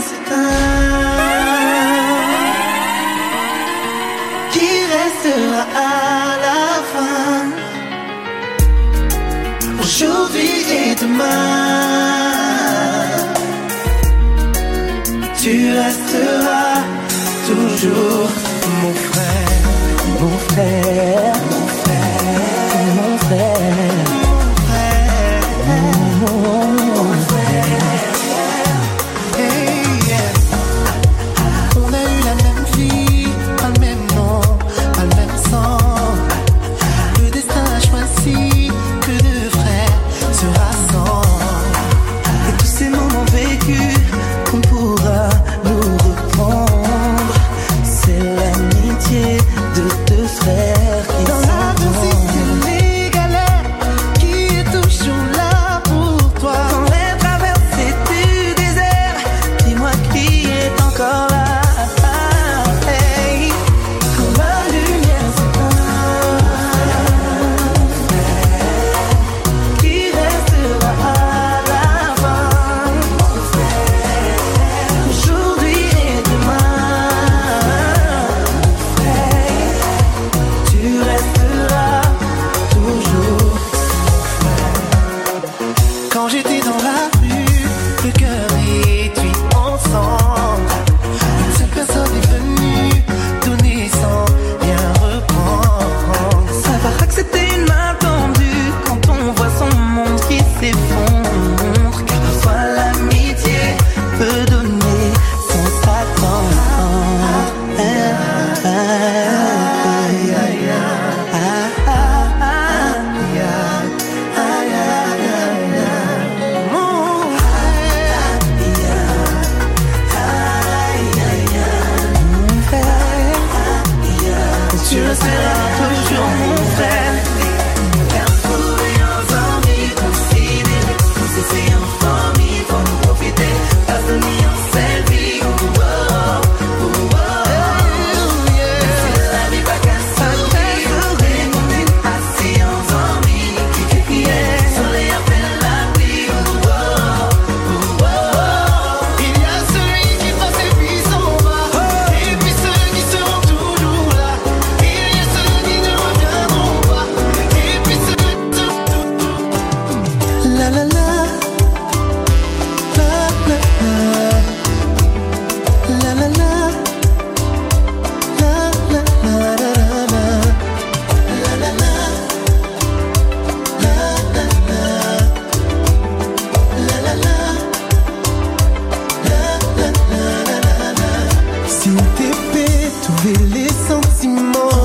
cidade. máximo.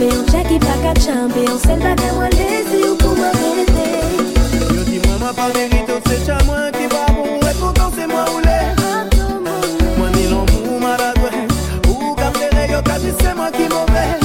Pe yon chèk yi pa ka chan Pe yon sel bagay mwen lezi ou pou mwen rete Yo di mwen mwen pa merite ou se chan mwen ki pa pou E kontan se mwen ou le Mwen ni lom ou maradwe Ou ka mdere yo ka di se mwen ki mwen ve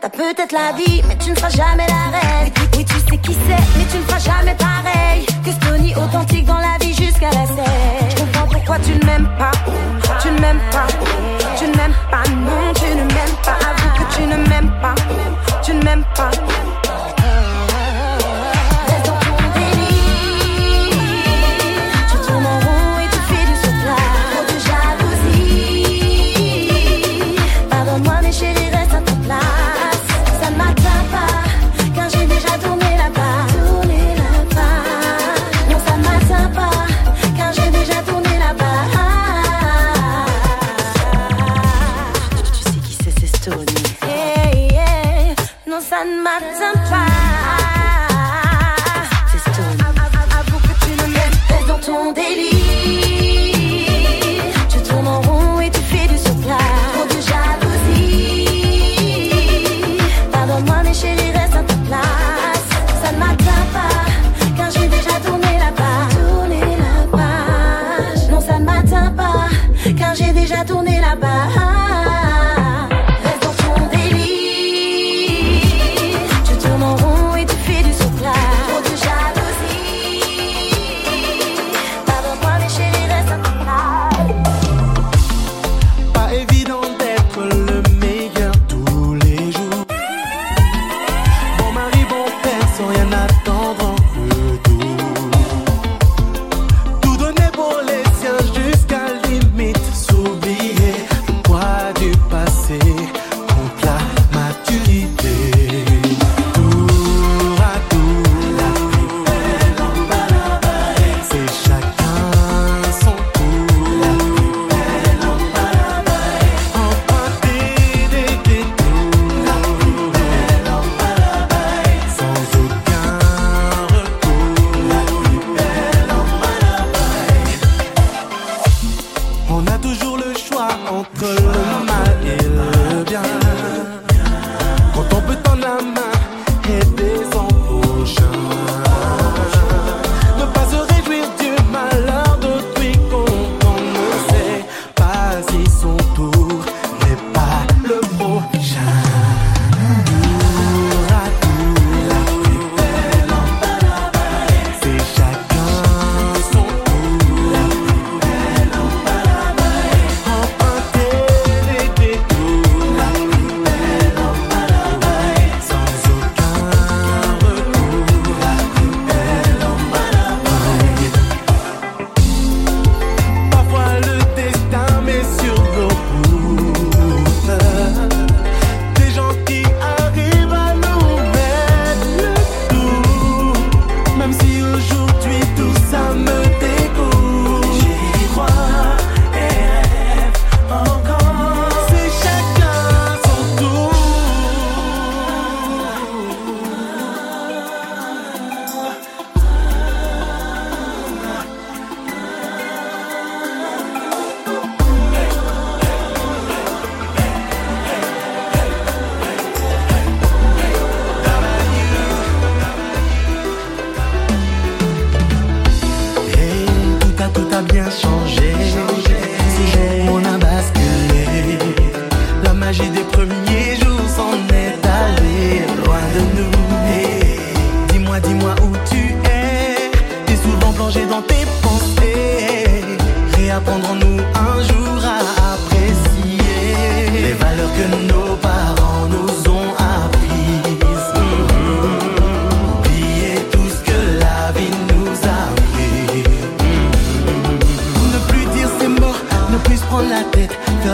t'as peut-être la vie, mais tu ne feras jamais la reine. Oui, tu sais qui c'est, mais tu ne feras jamais pareil. Que Stony authentique dans la vie jusqu'à la scène. Je comprends pourquoi tu ne m'aimes pas, tu ne m'aimes pas, tu ne m'aimes pas, non, tu ne m'aimes pas. Avoue que tu ne m'aimes pas, tu ne m'aimes pas.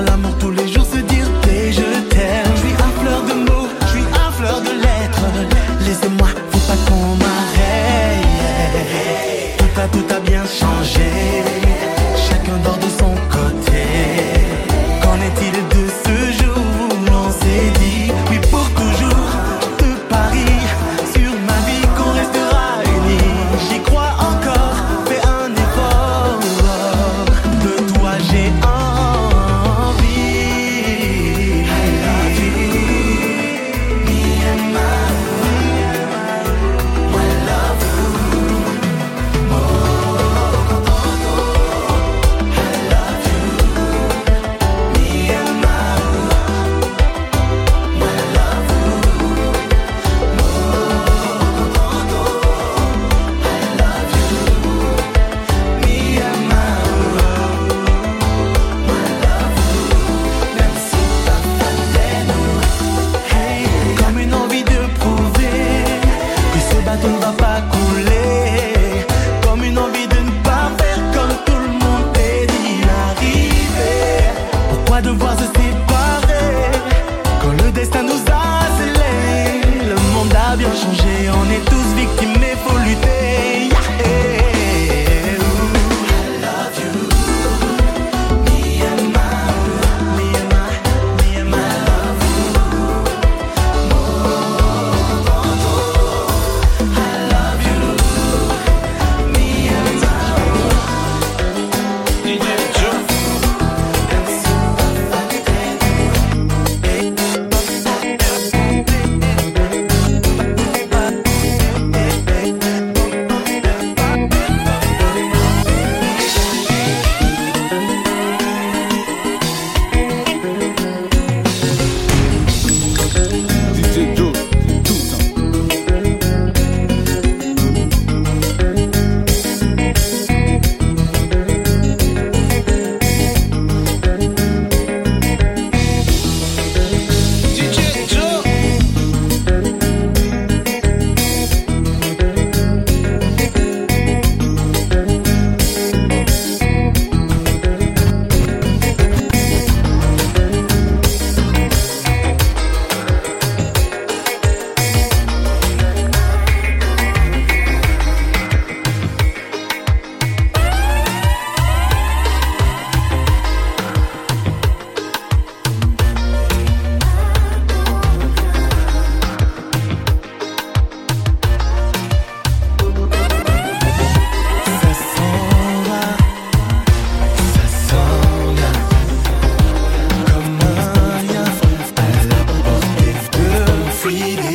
hablamos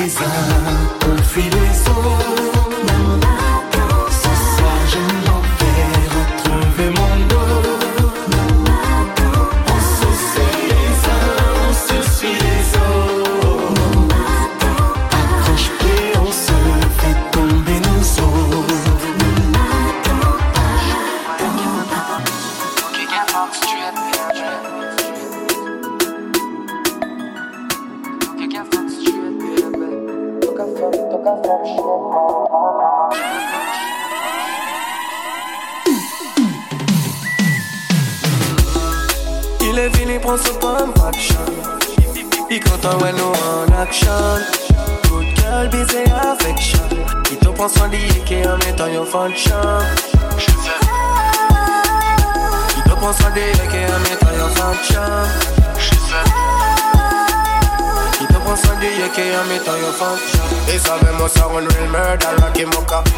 les uns, on fuit les autres.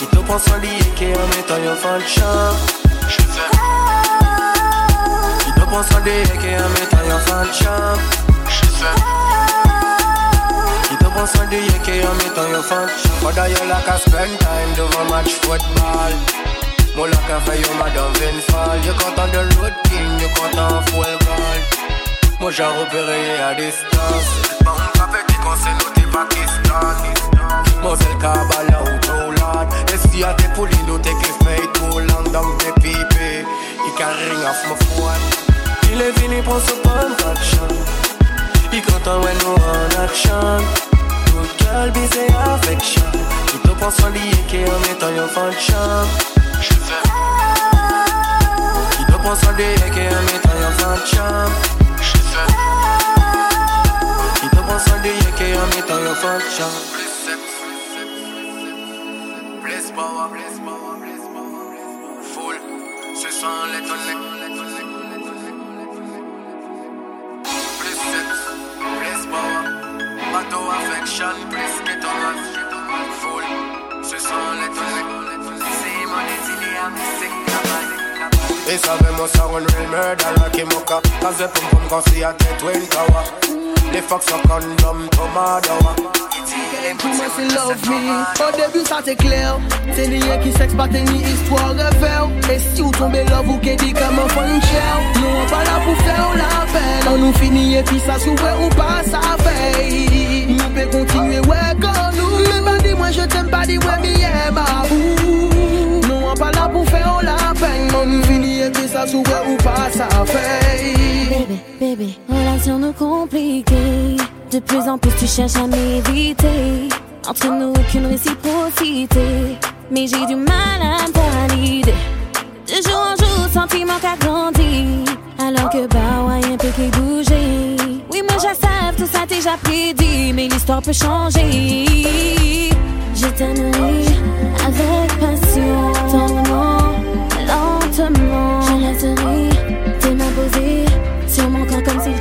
Mit upp on salike amit a jön falcsa Mit upp on salike amit a jön falcsa Mit upp on salike amit a jön falcsa Oda jön like a spend time do match football. More like a for you madam Vinfall You cut on the road king, you cut ball Moi j'ai repéré à distance. Bon, avec qui Moi c'est le cabal hard. They see how they pull in, take a fake cool and down the people. He can ring off my phone. Il est fini pour ce bon action. He content when no one action. Good girl, be say affection. Tu te penses en lié qui en mettant. Je fais. Tu te penses en en mettant function. Je fais. Tu te en en power, full, c'est sans les données. Plus c'est, plus affection, plus que ton œuf, full, c'est sans les données. C'est mon désir à mystique. They sabe mo real murder like a mocha Cause the pum pum can see a dead twin tower the fuck so condom come out Mwen se love mi, o debu sa te kler Se ni ye ki seks baten ni istwa revel E si ou tombe love ou ke di kaman fon chel Nou an pa la pou fe ou la vel An nou finiye pi sa souwe ou pa sa vey Nou pe kontinue we kon nou Me pa di mwen je tem pa di we mi ema Nou an pa la pou fe ou la vel An nou finiye pi sa souwe ou pa sa vey Nous compliquée. De plus en plus tu cherches à m'éviter. Entre nous aucune réciprocité. Mais j'ai du mal à me valider. De jour en jour, sentiment qu'a grandi. Alors que bah ouais, un peu qui bouger. Oui, moi je sais, tout ça déjà prédit. Mais l'histoire peut changer. Je t'aimerai avec passion. Tendrement, lentement. Je laisserai tes mains posées sur mon corps comme s'il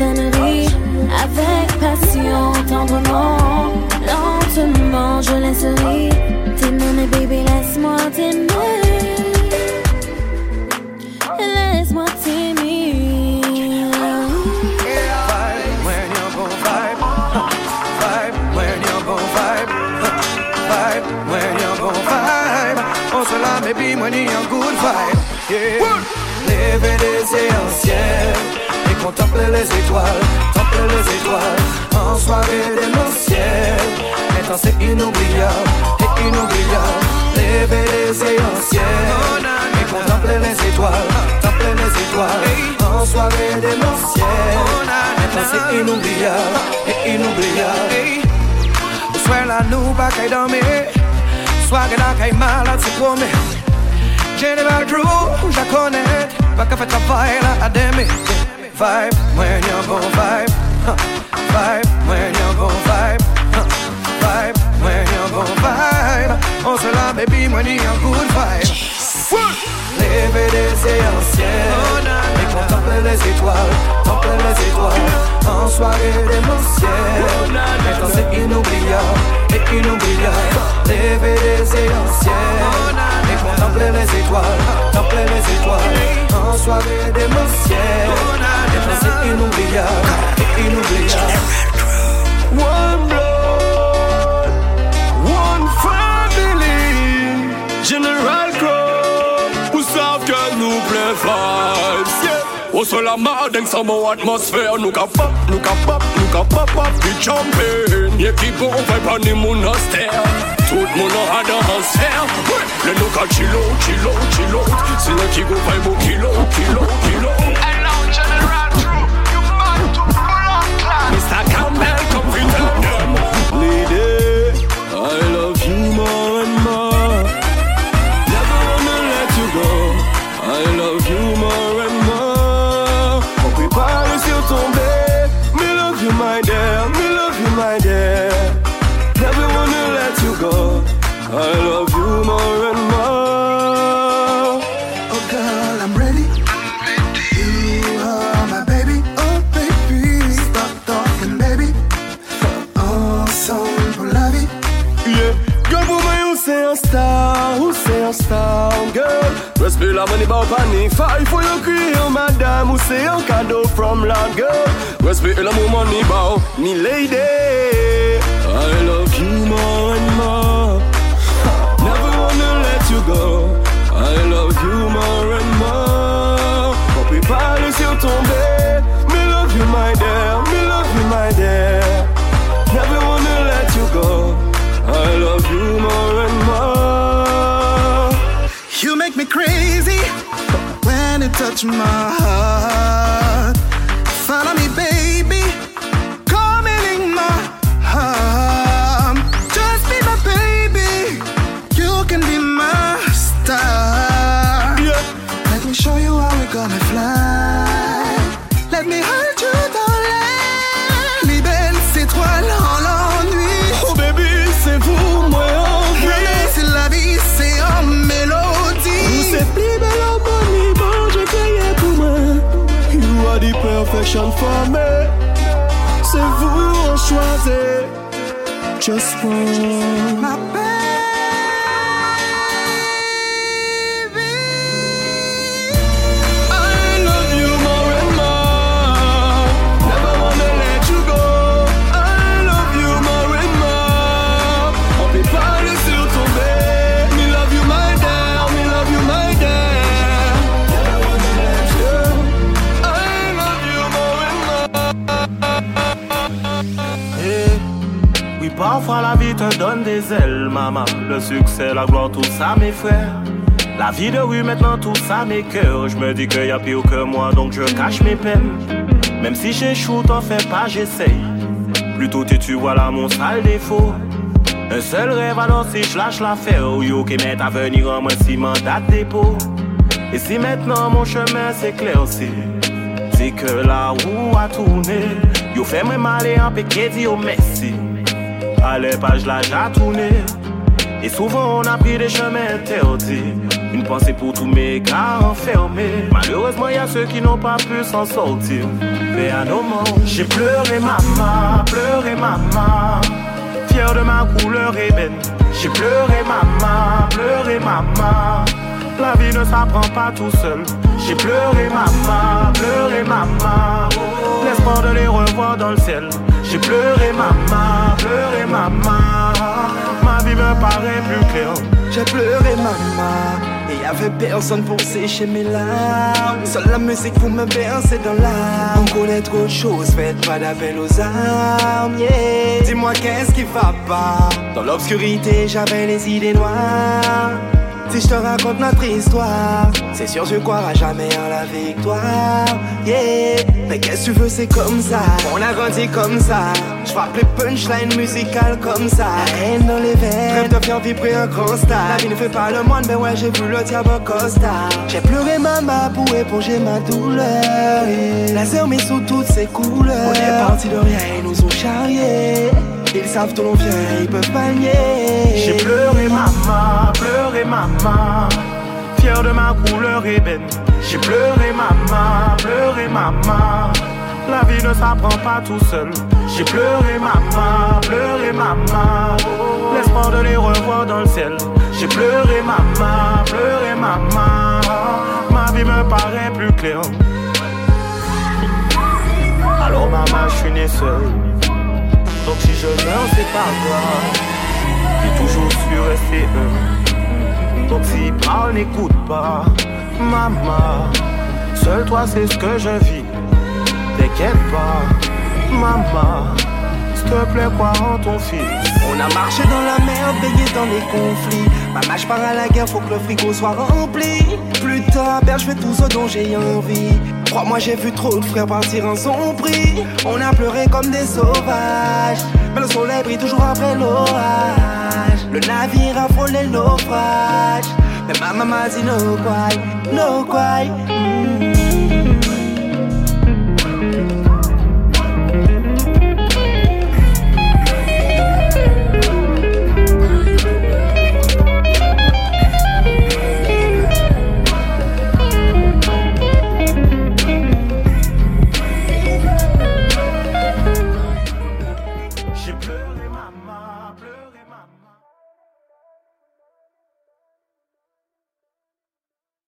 avec passion. Tendrement, lentement. Je laisserai mais baby, laisse-moi t'aimer. Laisse-moi t'aimer. Vibe when you're gon' vibe. Vibe when you're gon' vibe. Vibe when you're gon' vibe. On se la bien when you're good vibe. Yeah. Les yeux contempler les étoiles, contempler les étoiles en soirée ciel. Intense et inoubliable, et inoubliable. Lever les ciel et contempler les étoiles, contempler les étoiles en soirée ciel. Intense et inoubliable, et inoubliable. Soit la nous pas qu'à dormir, soit que la qu'à malade c'est promis. General Drew, je la connais, pas qu'à faire travail là à demi. Vibe, when you're gon' vibe. Huh. Vibe, when you're gon' vibe. Huh. Vibe, when you're gon' vibe. On se la baby, when you're good vibe. Lever des yeux ciel Et contempler les étoiles Contempler les étoiles En soirée ciel Maintenant c'est inoubliable Et inoubliable Yeah. Au sol la madeng sans mon atmosphère Nous ka pop, nous ka pop, nous ka pop pop Puis jumping Y'a qui bon vibe pas ni mon austère Tout le monde a danser Ouais, le nous ka chill out, chill out, chill out C'est là qui go vibe au kilo, kilo, kilo Hello, General Crew. You man to pull up class. Mr. Campbell, come fi la money, but panic fight for your career, madam. Who say a cadeau from Lord, girl. Respect la more money, bow, ni lady. I love you more and more. Never wanna let you go. I love you more and more. On prépare sur tomber. Me me crazy when it touch my heart. Perfection for me. C'est vous, on choisit. Just one. La vie te donne des ailes, maman. Le succès, la gloire, tout ça, mes frères. La vie de rue, maintenant, tout ça, mes cœurs. Je me dis qu'il y a pire que moi, donc je cache mes peines. Même si j'échoue, t'en fais pas, j'essaye. Plutôt tu, tu vois là mon sale défaut. Un seul rêve alors si je lâche l'affaire Yo qui m'est à venir en moi si mandat dépôt Et si maintenant mon chemin s'éclaircit C'est que la roue a tourné Yo fait moi mal et un péquet dit au merci À l'époque la tourné Et souvent on a pris des chemins interdits Une pensée pour tous mes gars enfermés. Malheureusement y a ceux qui n'ont pas pu s'en sortir. Mais à nos moments J'ai pleuré maman, pleuré maman Fier de ma couleur ébène J'ai pleuré maman, pleuré maman La vie ne s'apprend pas tout seul. J'ai pleuré maman, pleuré maman L'espoir de les revoir dans le ciel J'ai pleuré maman, pleuré maman. Ma vie me paraît plus claire. J'ai pleuré maman. Et y'avait personne pour sécher mes larmes. Seule la musique pour me bercer dans l'âme. On connaît trop de choses, faites pas d'appel aux armes yeah. Dis-moi qu'est-ce qui va pas? Dans l'obscurité j'avais les idées noires si je te raconte notre histoire, c'est sûr je croiras jamais en la victoire. Yeah, mais qu'est-ce que tu veux, c'est comme ça. On a grandi comme ça. Je frappe les punchlines musicales comme ça. La haine dans les veines, rêve de faire vibrer un grand star. La vie ne fait pas le moine, mais ouais, j'ai vu le diable Costa. J'ai pleuré maman pour éponger ma douleur. Yeah. Laser mis sous toutes ses couleurs. On est parti de rien, ils nous ont charriés. Ils savent d'où l'on vient, ils peuvent pas nier. J'ai pleuré maman, pleuré maman Fier de ma couleur ébène J'ai pleuré maman, pleuré maman La vie ne s'apprend pas tout seul. J'ai pleuré maman, pleuré maman L'espoir de les revoir dans le ciel. J'ai pleuré maman, pleuré maman Ma vie me paraît plus claire. Alors maman je suis né seul si je meurs c'est pas grave J'ai toujours su rester heureux Donc si parle n'écoute pas Maman. Seul toi c'est ce que je vis. T'inquiète pas Maman S'il te plaît crois en ton fils On a marché dans la merde, baigné dans les conflits Maman je pars à la guerre, faut que le frigo soit rempli Plus tard, père je fais tout ce dont j'ai envie Crois-moi, j'ai vu trop de frères partir en son prix. On a pleuré comme des sauvages. Mais le soleil brille toujours après l'orage. Le navire a frôlé le naufrage. Mais ma maman dit no cry, no cry.